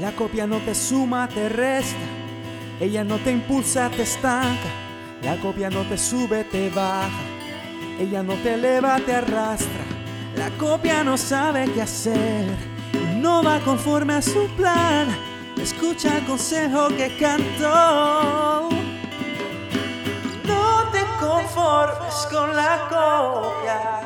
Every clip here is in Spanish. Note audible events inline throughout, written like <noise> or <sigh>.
La copia no te suma, te resta. Ella no te impulsa, te estanca. La copia no te sube, te baja. Ella no te eleva, te arrastra. La copia no sabe qué hacer. No va conforme a su plan. Escucha el consejo que cantó. No te conformes con la copia.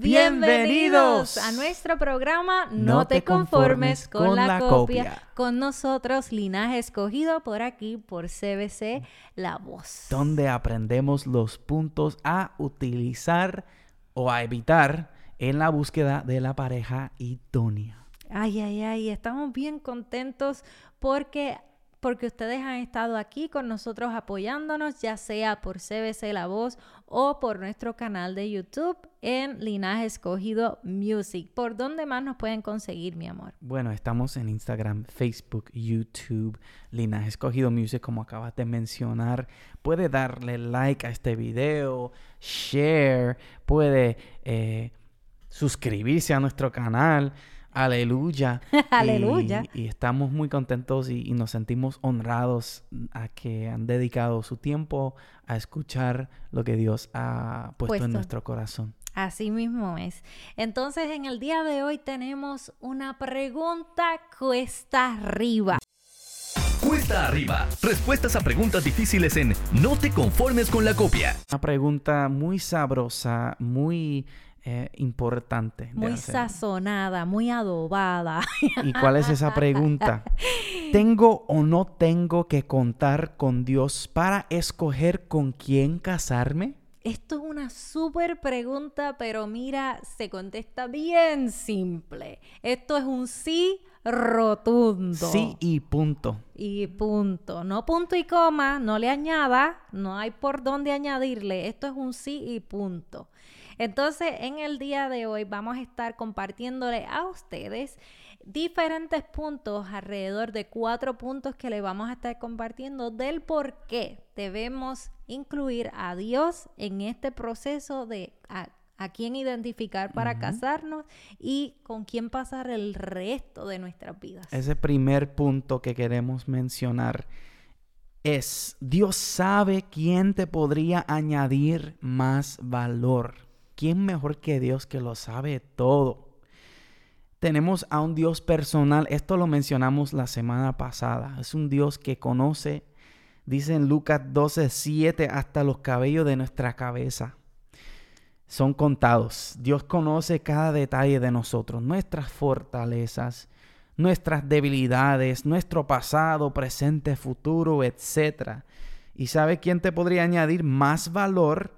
Bienvenidos a nuestro programa No, te conformes con, la, copia. Con nosotros, Linaje Escogido, por aquí, por CBC La Voz. Donde aprendemos los puntos a utilizar o a evitar en la búsqueda de la pareja idónea. Ay, ay, ay, estamos bien contentos porque porque ustedes han estado aquí con nosotros apoyándonos, ya sea por CBC La Voz o por nuestro canal de YouTube en Linaje Escogido Music. ¿Por dónde más nos pueden conseguir, mi amor? Bueno, estamos en Instagram, Facebook, YouTube, Linaje Escogido Music, como acabas de mencionar. Puede darle like a este video, share, puede eh, suscribirse a nuestro canal. Aleluya. <laughs> Aleluya. Y, estamos muy contentos y, nos sentimos honrados a que han dedicado su tiempo a escuchar lo que Dios ha puesto, en nuestro corazón. Así mismo es. Entonces, en el día de hoy tenemos una pregunta cuesta arriba. Cuesta arriba. Respuestas a preguntas difíciles en No te conformes con la copia. Una pregunta muy sabrosa, muy eh, importante. Muy sazonada, muy adobada. <laughs> ¿Y cuál es esa pregunta? ¿Tengo o no tengo que contar con Dios para escoger con quién casarme? Esto es una súper pregunta, pero mira, se contesta bien simple. Esto es un sí rotundo. Sí y punto. Y punto. No punto y coma, no le añada, no hay por dónde añadirle. Esto es un sí y punto. Entonces, en el día de hoy vamos a estar compartiéndole a ustedes diferentes puntos, alrededor de cuatro puntos que le vamos a estar compartiendo del por qué debemos incluir a Dios en este proceso de a, quién identificar para casarnos y con quién pasar el resto de nuestras vidas. Ese primer punto que queremos mencionar es, Dios sabe quién te podría añadir más valor. ¿Quién mejor que Dios que lo sabe todo? Tenemos a un Dios personal, esto lo mencionamos la semana pasada, es un Dios que conoce, dice en Lucas 12, 7, hasta los cabellos de nuestra cabeza. Son contados. Dios conoce cada detalle de nosotros, nuestras fortalezas, nuestras debilidades, nuestro pasado, presente, futuro, etc. Y sabe quién te podría añadir más valor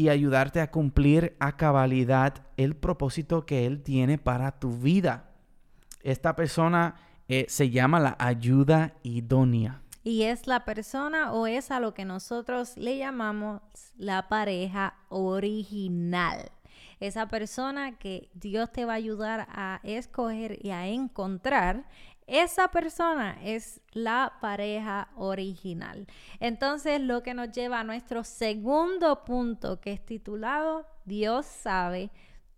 y ayudarte a cumplir a cabalidad el propósito que Él tiene para tu vida. Esta persona eh, se llama la ayuda idónea. Y es la persona o es a lo que nosotros le llamamos la pareja original. Esa persona que Dios te va a ayudar a escoger y a encontrar esa persona es la pareja original. Entonces, lo que nos lleva a nuestro segundo punto, que es titulado Dios sabe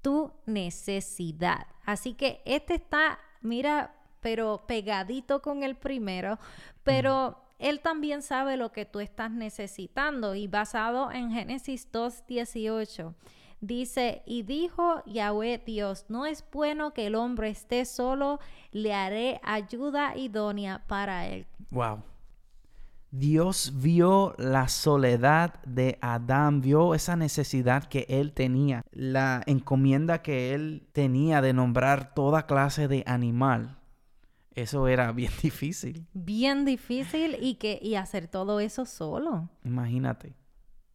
tu necesidad. Así que este está, mira, pero pegadito con el primero, pero... Él también sabe lo que tú estás necesitando y basado en Génesis 2.18 Dice, y dijo Yahweh Dios, no es bueno que el hombre esté solo, le haré ayuda idónea para él. Wow. Dios vio la soledad de Adán, vio esa necesidad que él tenía, la encomienda que él tenía de nombrar toda clase de animal. Eso era <laughs> bien difícil. Bien difícil y que y hacer todo eso solo. Imagínate.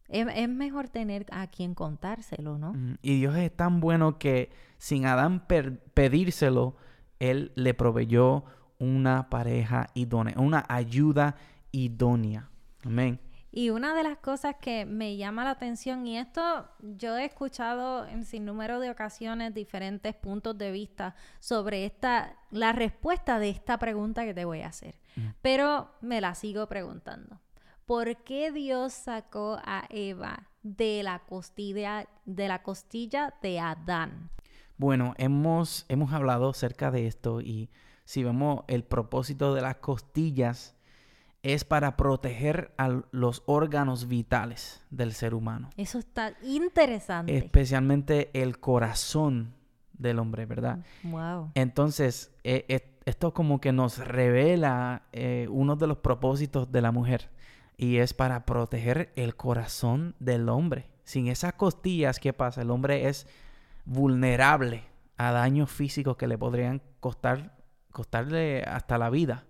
Es, mejor tener a quien contárselo, ¿no? Y Dios es tan bueno que sin Adán pedírselo, Él le proveyó una pareja idónea, una ayuda idónea. Amén. Y una de las cosas que me llama la atención, y esto yo he escuchado en sin número de ocasiones diferentes puntos de vista sobre esta, la respuesta de esta pregunta que te voy a hacer, pero me la sigo preguntando. ¿Por qué Dios sacó a Eva de la costilla de, la costilla de Adán? Bueno, hemos, hemos hablado acerca de esto y si vemos el propósito de las costillas es para proteger a los órganos vitales del ser humano. Eso está interesante. Especialmente el corazón del hombre, ¿verdad? Wow. Entonces, eh, eh, esto como que nos revela eh, uno de los propósitos de la mujer y es para proteger el corazón del hombre. Sin esas costillas, ¿qué pasa? El hombre es vulnerable a daños físicos que le podrían costar, costarle hasta la vida.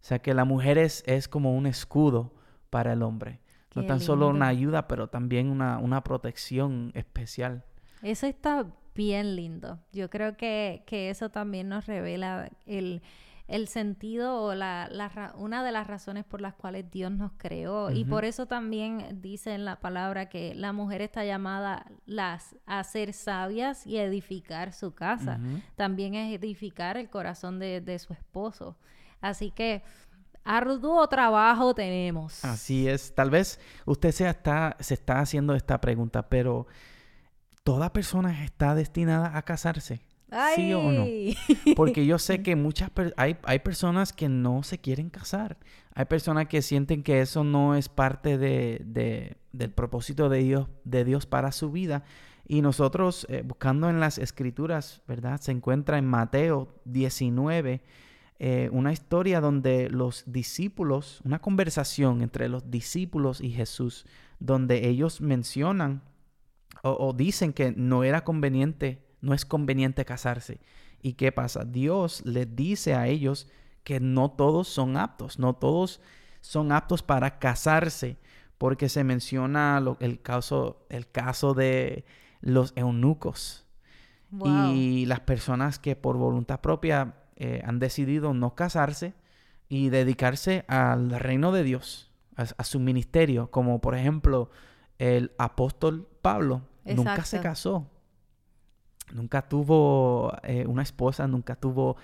O sea que la mujer es, es como un escudo para el hombre. no tan solo una ayuda, pero también una, una, protección especial. Eso está bien lindo. Yo creo que, que eso también nos revela el, el sentido o la, la, una de las razones por las cuales Dios nos creó. Y por eso también dice en la palabra que la mujer está llamada las, a ser sabias y edificar su casa. También es edificar el corazón de, de su esposo. Así que arduo trabajo tenemos. Así es. Tal vez usted se está, se está haciendo esta pregunta, pero ¿toda persona está destinada a casarse? ¿Sí o no? Porque yo sé <laughs> que muchas hay, hay personas que no se quieren casar. Hay personas que sienten que eso no es parte de, de, del propósito de Dios, de Dios para su vida. Y nosotros, eh, buscando en las escrituras, ¿verdad? Se encuentra en Mateo 19, eh, una historia donde los discípulos, una conversación entre los discípulos y Jesús, donde ellos mencionan o, dicen que no era conveniente, no es conveniente casarse. ¿Y qué pasa? Dios les dice a ellos que no todos son aptos, no todos son aptos para casarse, porque se menciona el, caso, el caso de los eunucos y las personas que por voluntad propia eh, han decidido no casarse y dedicarse al reino de Dios, a, su ministerio, como por ejemplo el apóstol Pablo. Nunca se casó, nunca tuvo eh, una esposa, nunca tuvo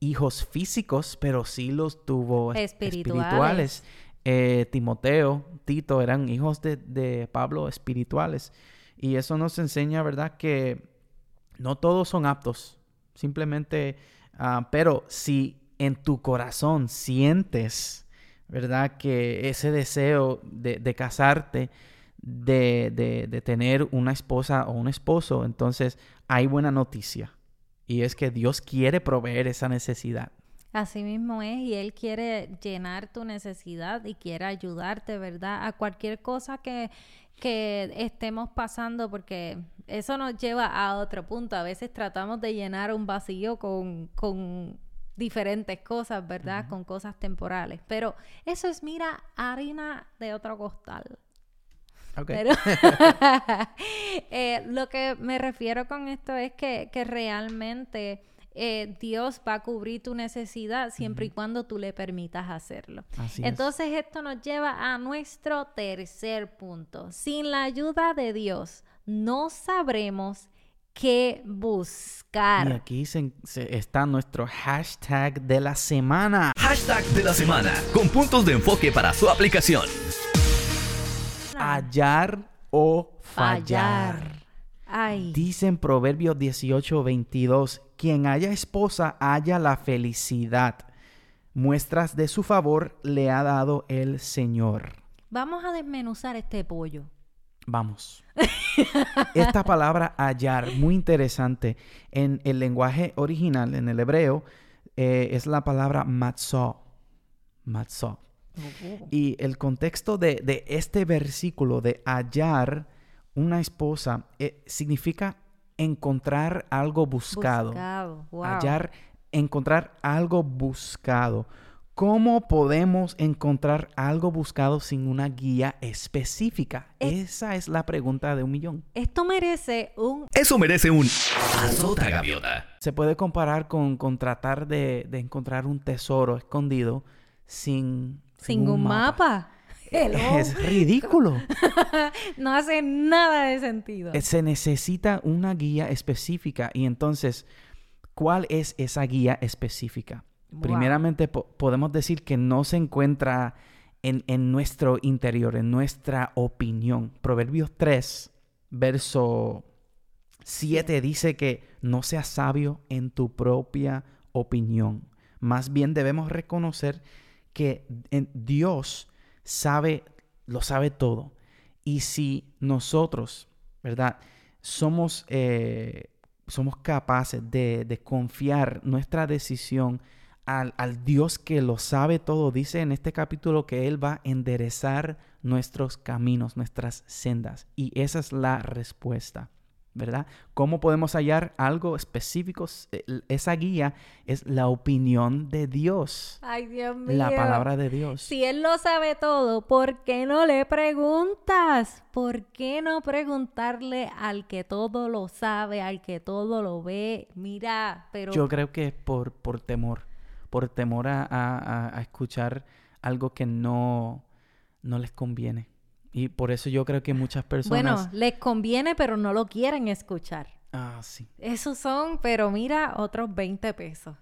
hijos físicos, pero sí los tuvo espirituales. Eh, Timoteo, Tito eran hijos de, de, Pablo espirituales. Y eso nos enseña, ¿verdad?, que no todos son aptos. Simplemente Ah, pero si en tu corazón sientes, ¿verdad? Que ese deseo de, casarte, de, de, tener una esposa o un esposo, entonces hay buena noticia. Y es que Dios quiere proveer esa necesidad. Así mismo es, y Él quiere llenar tu necesidad y quiere ayudarte, ¿verdad? A cualquier cosa que, que estemos pasando, porque eso nos lleva a otro punto. A veces tratamos de llenar un vacío con, con diferentes cosas, ¿verdad? Con cosas temporales. Pero eso es, mira, harina de otro costal. Okay. Pero <laughs> <laughs> eh, lo que me refiero con esto es que, que realmente eh, Dios va a cubrir tu necesidad siempre y cuando tú le permitas hacerlo. Entonces esto nos lleva a nuestro tercer punto. Sin la ayuda de Dios, no sabremos qué buscar. Y aquí está nuestro hashtag de la semana. Hashtag de la semana, con puntos de enfoque para su aplicación. Hallar o fallar. Dice en Proverbios 18, 22, quien haya esposa haya la felicidad. Muestras de su favor le ha dado el Señor. Vamos a desmenuzar este pollo. Vamos. Esta palabra hallar, muy interesante. En el lenguaje original, en el hebreo, eh, es la palabra matzah. Matzah. Oh. Y el contexto de, este versículo de hallar una esposa eh, significa encontrar algo buscado. buscado. Hallar, encontrar algo buscado. ¿Cómo podemos encontrar algo buscado sin una guía específica? Esa es la pregunta de un millón. Esto merece un... Eso merece un... Azota gaviota. Se puede comparar con, con tratar de, encontrar un tesoro escondido sin... Sin, un, mapa. Es <laughs> ridículo. <laughs> no hace nada de sentido. Eh, se necesita una guía específica y entonces, ¿cuál es esa guía específica? Primeramente, podemos decir que no se encuentra en, en nuestro interior, en nuestra opinión. Proverbios 3, verso 7 dice que no seas sabio en tu propia opinión. Más bien debemos reconocer que Dios sabe, lo sabe todo. Y si nosotros, ¿verdad? Somos, eh, somos capaces de, de, confiar nuestra decisión al, al, Dios que lo sabe todo. Dice en este capítulo que Él va a enderezar nuestros caminos, nuestras sendas. Y esa es la respuesta. ¿Verdad? ¿Cómo podemos hallar algo específico? Esa guía es la opinión de Dios. Ay, Dios mío. La palabra de Dios. Si Él lo sabe todo, ¿por qué no le preguntas? ¿Por qué no preguntarle al que todo lo sabe, al que todo lo ve? Mira, pero... Yo creo que es por, por temor, por temor a, a, a escuchar algo que no, no les conviene. Y por eso yo creo que muchas personas... Bueno, les conviene, pero no lo quieren escuchar. Ah, sí. Esos son, pero mira, otros 20 pesos.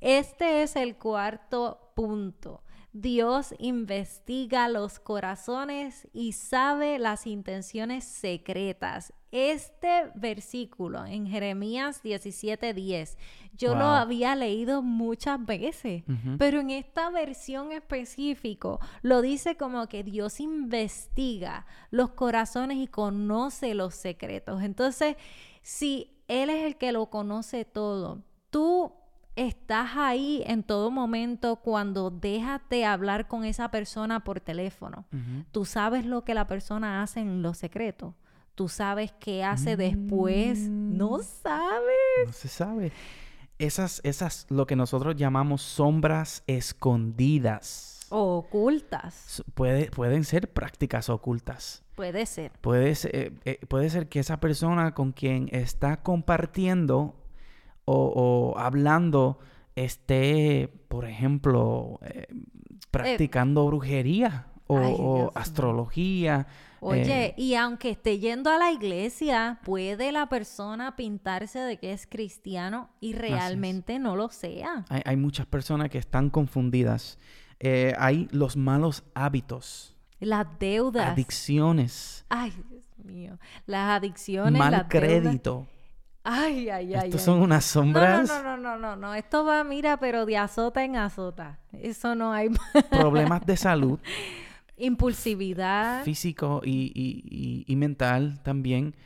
Este es el cuarto punto. Dios investiga los corazones y sabe las intenciones secretas. Este versículo en Jeremías 17:10, yo wow. lo había leído muchas veces, uh -huh. pero en esta versión específico lo dice como que Dios investiga los corazones y conoce los secretos. Entonces, si Él es el que lo conoce todo, tú estás ahí en todo momento cuando dejas de hablar con esa persona por teléfono. Uh -huh. Tú sabes lo que la persona hace en los secretos. Tú sabes qué hace mm. después. No sabes. No se sabe. Esas, esas, lo que nosotros llamamos sombras escondidas. O ocultas. Puede, pueden ser prácticas ocultas. Puede ser. Puede ser, eh, eh, puede ser que esa persona con quien está compartiendo o, o hablando esté, por ejemplo, eh, practicando brujería o, Ay, o astrología. Oye, eh, y aunque esté yendo a la iglesia, puede la persona pintarse de que es cristiano y realmente no lo sea. hay, hay, muchas personas que están confundidas. Eh, hay los malos hábitos. Las deudas. Adicciones. Ay, Dios mío. Las adicciones. Mal las crédito. Deudas. Ay, ay, ay. Estos ay. son unas sombras. No, no, no, no, no, no. Esto va, mira, pero de azota en azota. Eso no hay. Problemas de salud. <laughs> Impulsividad. Físico y, y, y, y mental también.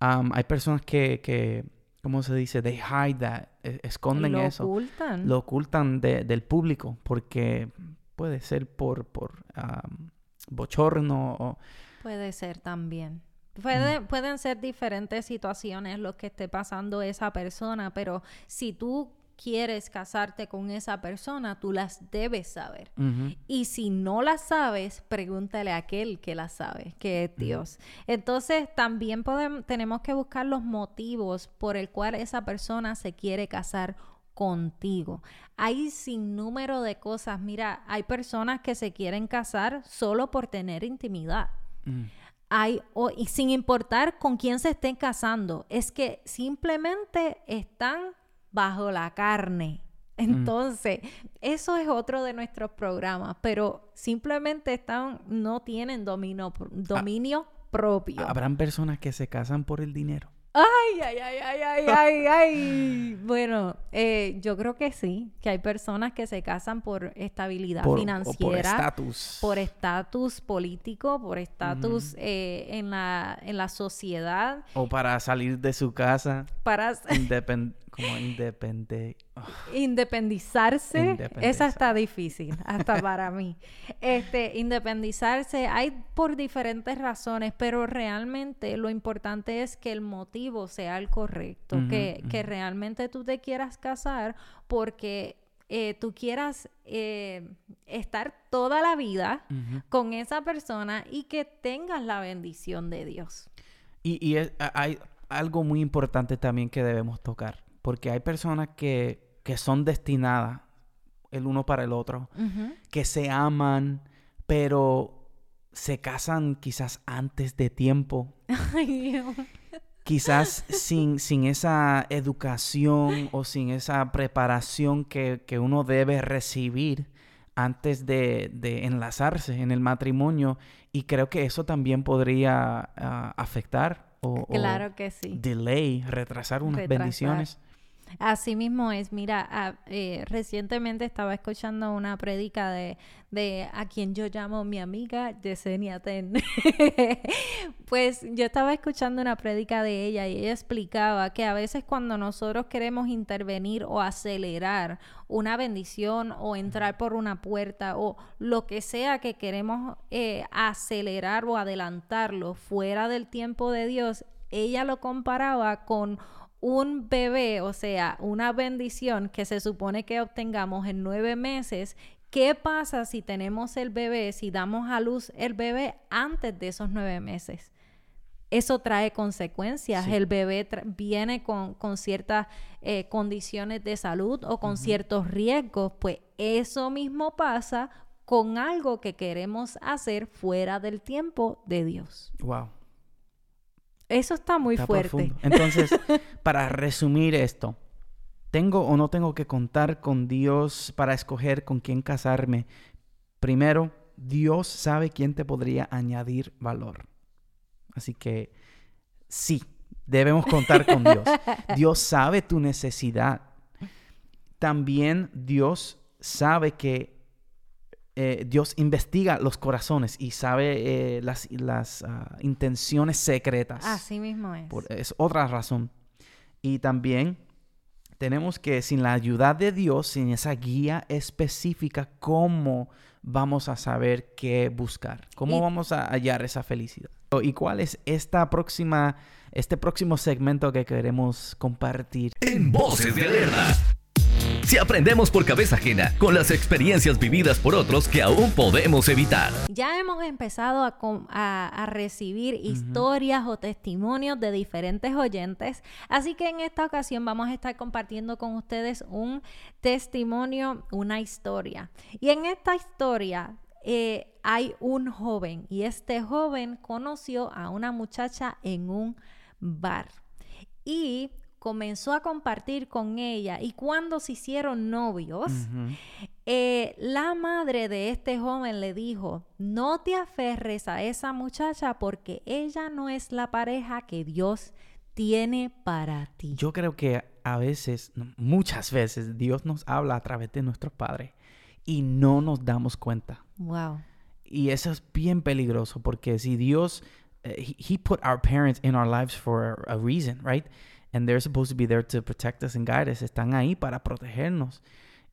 Um, hay personas que, que, ¿cómo se dice? They hide that. Esconden lo eso. Ocultan. Lo ocultan de, del público porque puede ser por, por um, bochorno o... Puede ser también. Puede, mm. Pueden ser diferentes situaciones lo que esté pasando esa persona, pero si tú quieres casarte con esa persona, tú las debes saber. Uh -huh. Y si no las sabes, pregúntale a aquel que las sabe, que es Dios. Uh -huh. Entonces, también podemos, tenemos que buscar los motivos por el cual esa persona se quiere casar contigo. Hay sin número de cosas. Mira, hay personas que se quieren casar solo por tener intimidad. Uh hay, o, y sin importar con quién se estén casando, es que simplemente están bajo la carne. Entonces, mm. eso es otro de nuestros programas, pero simplemente están, no tienen dominio, dominio ah, propio. Habrán personas que se casan por el dinero. Ay, ay, ay, ay, ay, ay, ay. Bueno, eh, yo creo que sí, que hay personas que se casan por estabilidad por, financiera, por estatus, por estatus político, por estatus mm. eh, en la en la sociedad, o para salir de su casa, para independ como independe oh. independizarse, Independizar. esa está difícil hasta para mí. Este, independizarse hay por diferentes razones, pero realmente lo importante es que el motivo sea el correcto, uh -huh, que, uh -huh. que realmente tú te quieras casar porque eh, tú quieras eh, estar toda la vida uh -huh. con esa persona y que tengas la bendición de Dios. Y, y es, hay algo muy importante también que debemos tocar porque hay personas que, que son destinadas el uno para el otro, uh -huh. que se aman, pero se casan quizás antes de tiempo. <laughs> Ay, Dios. Quizás <laughs> sin, sin esa educación o sin esa preparación que, que uno debe recibir antes de, de enlazarse en el matrimonio y creo que eso también podría ah, afectar o, o Claro que sí. delay, retrasar unas Retrasar. bendiciones. Así mismo es. Mira, ah, eh, recientemente estaba escuchando una prédica de, de a quien yo llamo mi amiga Yesenia Ten. <laughs> pues yo estaba escuchando una prédica de ella y ella explicaba que a veces cuando nosotros queremos intervenir o acelerar una bendición o entrar por una puerta o lo que sea que queremos eh, acelerar o adelantarlo fuera del tiempo de Dios, ella lo comparaba con un bebé, o sea, una bendición que se supone que obtengamos en nueve meses. ¿Qué pasa si tenemos el bebé, si damos a luz el bebé antes de esos nueve meses? Eso trae consecuencias. Sí. El bebé viene con, con ciertas eh, condiciones de salud o con ciertos riesgos. Pues eso mismo pasa con algo que queremos hacer fuera del tiempo de Dios. Wow. Eso está muy Está fuerte. profundo. Entonces, <laughs> para resumir esto, ¿tengo o no tengo que contar con Dios para escoger con quién casarme? Primero, Dios sabe quién te podría añadir valor. Así que sí, debemos contar con Dios. <laughs> Dios sabe tu necesidad. También Dios sabe que eh, Dios investiga los corazones y sabe eh, las, las ah, intenciones secretas. Así mismo es. Por- es otra razón. Y también tenemos que, sin la ayuda de Dios, sin esa guía específica, ¿cómo vamos a saber qué buscar? ¿Cómo Y- vamos a hallar esa felicidad? ¿Y cuál es esta próxima, este próximo segmento que queremos compartir? En Voces de Alerta. Si aprendemos por cabeza ajena con las experiencias vividas por otros que aún podemos evitar. Ya hemos empezado a, com- a- a recibir historias o testimonios de diferentes oyentes, así que en esta ocasión vamos a estar compartiendo con ustedes un testimonio, una historia. Y en esta historia eh, hay un joven y este joven conoció a una muchacha en un bar y comenzó a compartir con ella y cuando se hicieron novios, eh, la madre de este joven le dijo, no te aferres a esa muchacha porque ella no es la pareja que Dios tiene para ti. Yo creo que a veces, muchas veces, Dios nos habla a través de nuestros padres y no nos damos cuenta. Wow. Y eso es bien peligroso porque si Dios, eh, he, he put our parents in our lives for a, a reason, right? And they're supposed to be there to protect us and guide us. Están ahí para protegernos.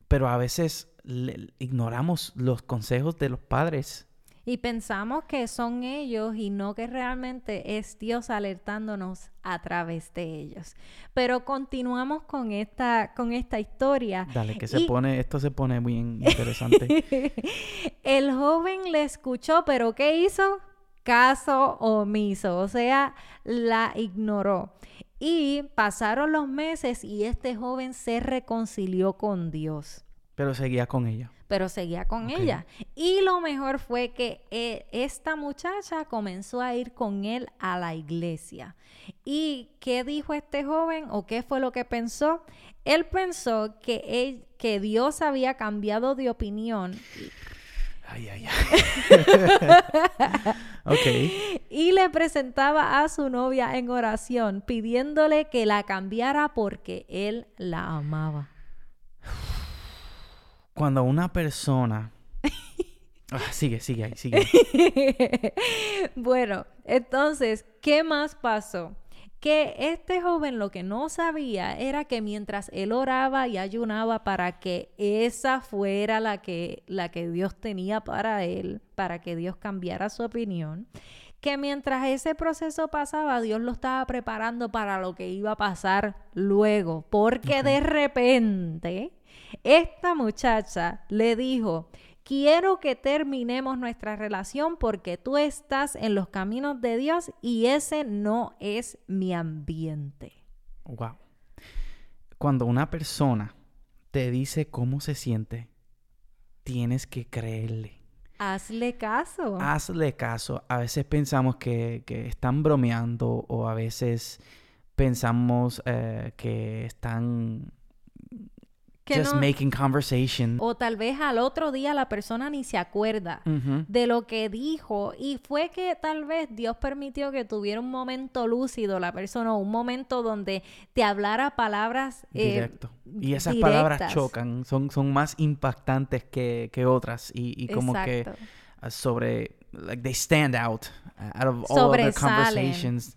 Pero a veces le- ignoramos los consejos de los padres. Y pensamos que son ellos y no que realmente es Dios alertándonos a través de ellos. Pero continuamos con esta, con esta historia. Dale, que se Y- pone, esto se pone bien interesante. <laughs> El joven le escuchó, pero ¿qué hizo? Caso omiso, o sea, la ignoró. Y pasaron los meses y este joven se reconcilió con Dios, Pero seguía con ella. pero seguía con ella. Y lo mejor fue que eh, esta muchacha comenzó a ir con él a la iglesia. ¿Y qué dijo este joven o qué fue lo que pensó? Él pensó que, él- que Dios había cambiado de opinión Ay, ay, ay. <laughs> ok. y le presentaba a su novia en oración, pidiéndole que la cambiara porque él la amaba. Cuando una persona... <laughs> Ah, sigue, sigue ahí, sigue. <laughs> bueno, entonces, ¿qué más pasó? Que este joven lo que no sabía era que mientras él oraba y ayunaba para que esa fuera la que, la que Dios tenía para él, para que Dios cambiara su opinión, que mientras ese proceso pasaba, Dios lo estaba preparando para lo que iba a pasar luego, porque de repente esta muchacha le dijo, quiero que terminemos nuestra relación porque tú estás en los caminos de Dios y ese no es mi ambiente. Wow. Cuando una persona te dice cómo se siente, tienes que creerle. Hazle caso. Hazle caso. A veces pensamos que, que están bromeando o a veces pensamos eh, que están que just no- making conversation. o tal vez al otro día la persona ni se acuerda Ujú. de lo que dijo y fue que tal vez Dios permitió que tuviera un momento lúcido la persona, un momento donde te hablara palabras eh, Directo. Y esas palabras directas. chocan, son, son más impactantes que, que otras y, y como que Exacto. uh, sobre, like they stand out uh, out of all other conversations.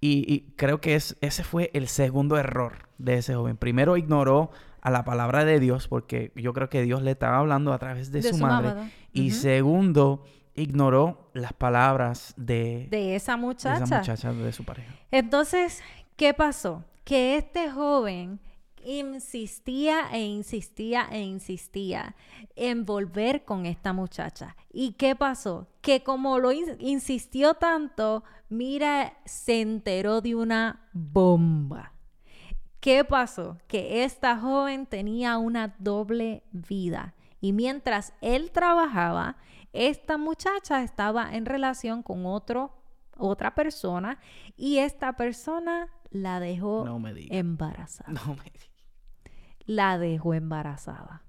Y, y creo que es, ese fue el segundo error de ese joven. Primero ignoró a la palabra de Dios porque yo creo que Dios le estaba hablando a través de, De su, su madre. Y segundo, ignoró las palabras de, de esa de muchacha. esa muchacha, de su pareja. Entonces, ¿qué pasó? Que este joven insistía e insistía e insistía en volver con esta muchacha. ¿Y qué pasó? Que como lo in- insistió tanto, mira, se enteró de una bomba. ¿Qué pasó? Que esta joven tenía una doble vida. Y mientras él trabajaba, esta muchacha estaba en relación con otro, otra persona y esta persona la dejó No me digas. embarazada. No me. La dejó embarazada.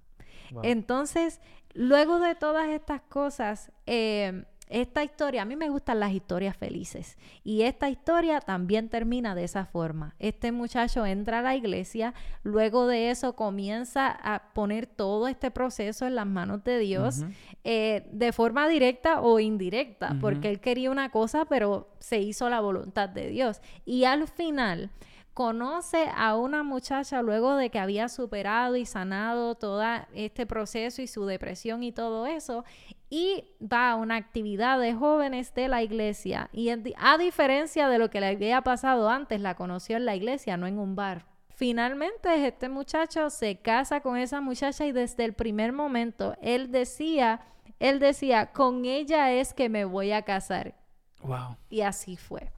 Wow. Entonces, luego de todas estas cosas, eh, esta historia, a mí me gustan las historias felices y esta historia también termina de esa forma. Este muchacho entra a la iglesia, luego de eso comienza a poner todo este proceso en las manos de Dios eh, de forma directa o indirecta, porque él quería una cosa, pero se hizo la voluntad de Dios. Y al final conoce a una muchacha luego de que había superado y sanado todo este proceso y su depresión y todo eso, y va a una actividad de jóvenes de la iglesia. Y en a diferencia de lo que le había pasado antes, la conoció en la iglesia, no en un bar. Finalmente este muchacho se casa con esa muchacha y desde el primer momento él decía, él decía, con ella es que me voy a casar. Wow. Y así fue.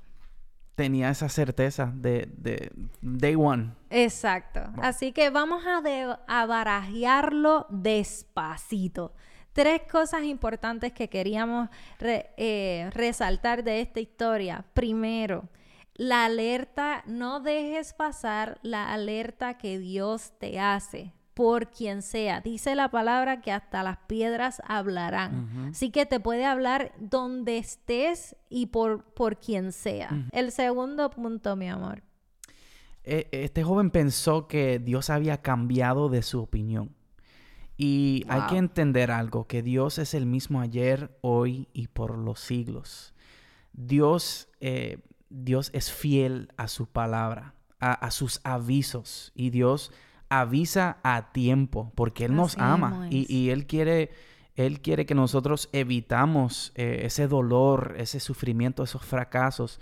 Tenía esa certeza de, de day one. Exacto. Así que vamos a, de- a barajearlo despacito. Tres cosas importantes que queríamos re- eh, resaltar de esta historia. Primero, la alerta, no dejes pasar la alerta que Dios te hace por quien sea. Dice la palabra que hasta las piedras hablarán. Así que te puede hablar donde estés y por, por quien sea. El segundo punto, mi amor. E- Este joven pensó que Dios había cambiado de su opinión. Y hay que entender algo, que Dios es el mismo ayer, hoy y por los siglos. Dios, eh, Dios es fiel a su palabra, a, a sus avisos. Y Dios avisa a tiempo, porque Él nos Así ama. y Él quiere... Él quiere que nosotros evitamos eh, ese dolor, ese sufrimiento, esos fracasos.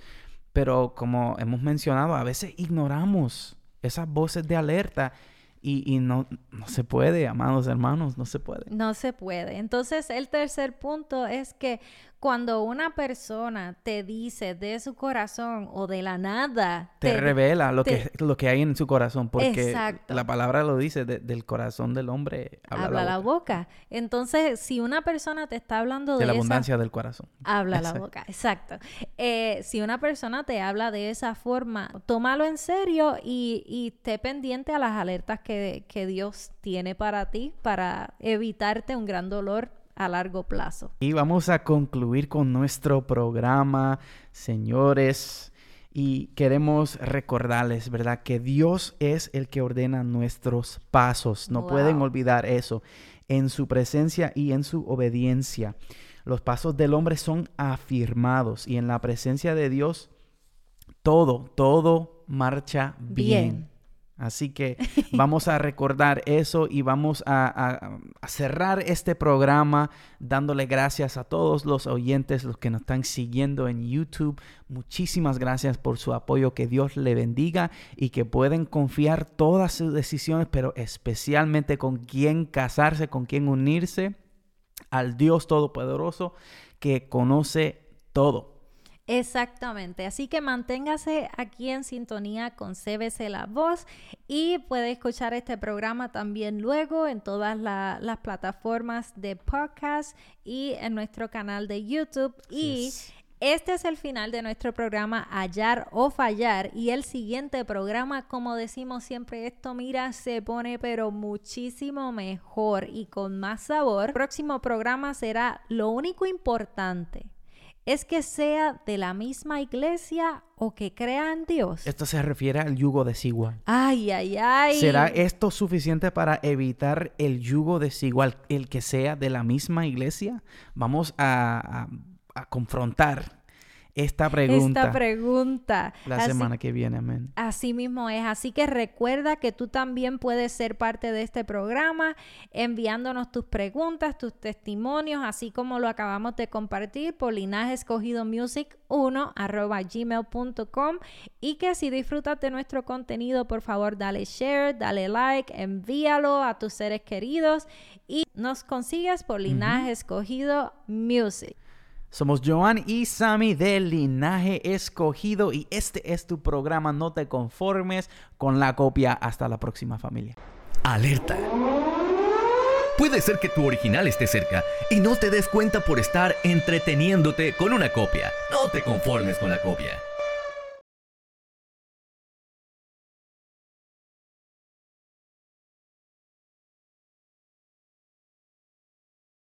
Pero como hemos mencionado, a veces ignoramos esas voces de alerta y, y no, no se puede, amados hermanos, no se puede. No se puede. Entonces, el tercer punto es que cuando una persona te dice de su corazón o de la nada, Te, revela lo, te- que, lo que hay en su corazón, porque Exacto. la palabra lo dice, de- del corazón del hombre habla, habla, la, la boca. Entonces, si una persona te está hablando de, de la esa- abundancia del corazón. Habla la boca, exacto. Eh, si una persona te habla de esa forma, tómalo en serio y, y esté pendiente a las alertas que, que Dios tiene para ti para evitarte un gran dolor a largo plazo. Y vamos a concluir con nuestro programa, señores. Y queremos recordarles, ¿verdad? Que Dios es el que ordena nuestros pasos. No Wow. pueden olvidar eso. En su presencia y en su obediencia. Los pasos del hombre son afirmados. Y en la presencia de Dios, todo, todo marcha bien. Bien. Así que <laughs> vamos a recordar eso y vamos a, a- a cerrar este programa dándole gracias a todos los oyentes, los que nos están siguiendo en YouTube. Muchísimas gracias por su apoyo. Que Dios le bendiga y que pueden confiar todas sus decisiones, pero especialmente con quién casarse, con quién unirse al Dios Todopoderoso que conoce todo. Exactamente, así que manténgase aquí en sintonía con CBC La Voz y puede escuchar este programa también luego en todas la- las plataformas de podcast y en nuestro canal de YouTube y Yes. Este es el final de nuestro programa Hallar o Fallar y el siguiente programa, como decimos siempre, esto mira, se pone pero muchísimo mejor y con más sabor. El próximo programa será Lo único importante es que sea de la misma iglesia o que crea en Dios. Esto se refiere al yugo desigual. Ay, ay, ay. ¿Será esto suficiente para evitar el yugo desigual, el que sea de la misma iglesia? Vamos a, a, a confrontar esta pregunta. Esta pregunta. La semana que viene, amén. Así mismo es. Así que recuerda que tú también puedes ser parte de este programa enviándonos tus preguntas, tus testimonios, así como lo acabamos de compartir por linaje escogido music 1 arroba gmail.com y que si disfrutas de nuestro contenido, por favor dale share, dale like, envíalo a tus seres queridos y nos consigues por linaje escogido music. Somos Joan y Sammy del Linaje Escogido y este es tu programa. No te conformes con la copia. Hasta la próxima familia. Alerta. Puede ser que tu original esté cerca y no te des cuenta por estar entreteniéndote con una copia. No te conformes con la copia.